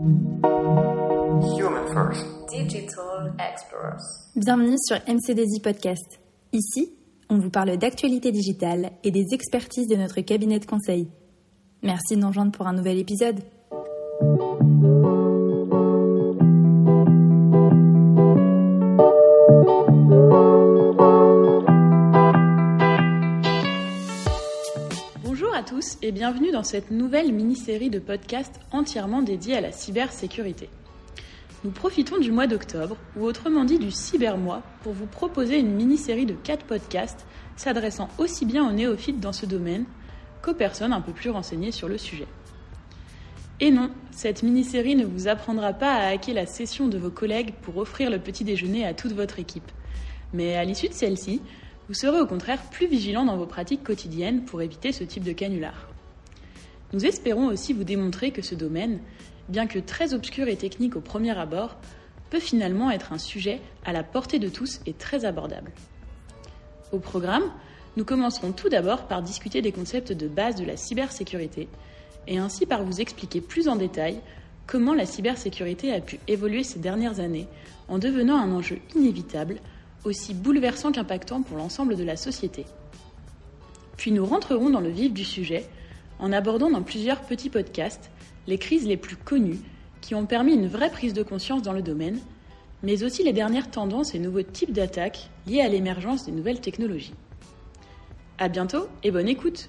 Human First. Digital Explorers. Bienvenue sur MCDZ Podcast. Ici, on vous parle d'actualité digitale et des expertises de notre cabinet de conseil. Merci de nous rejoindre pour un nouvel épisode. À tous et bienvenue dans cette nouvelle mini-série de podcasts entièrement dédiée à la cybersécurité. Nous profitons du mois d'octobre, ou autrement dit du cybermois, pour vous proposer une mini-série de 4 podcasts s'adressant aussi bien aux néophytes dans ce domaine qu'aux personnes un peu plus renseignées sur le sujet. Et non, cette mini-série ne vous apprendra pas à hacker la session de vos collègues pour offrir le petit déjeuner à toute votre équipe. Mais à l'issue de celle-ci, vous serez au contraire plus vigilant dans vos pratiques quotidiennes pour éviter ce type de canular. Nous espérons aussi vous démontrer que ce domaine, bien que très obscur et technique au premier abord, peut finalement être un sujet à la portée de tous et très abordable. Au programme, nous commencerons tout d'abord par discuter des concepts de base de la cybersécurité et ainsi par vous expliquer plus en détail comment la cybersécurité a pu évoluer ces dernières années en devenant un enjeu inévitable, aussi bouleversant qu'impactant pour l'ensemble de la société. Puis nous rentrerons dans le vif du sujet en abordant dans plusieurs petits podcasts les crises les plus connues qui ont permis une vraie prise de conscience dans le domaine, mais aussi les dernières tendances et nouveaux types d'attaques liés à l'émergence des nouvelles technologies. À bientôt et bonne écoute!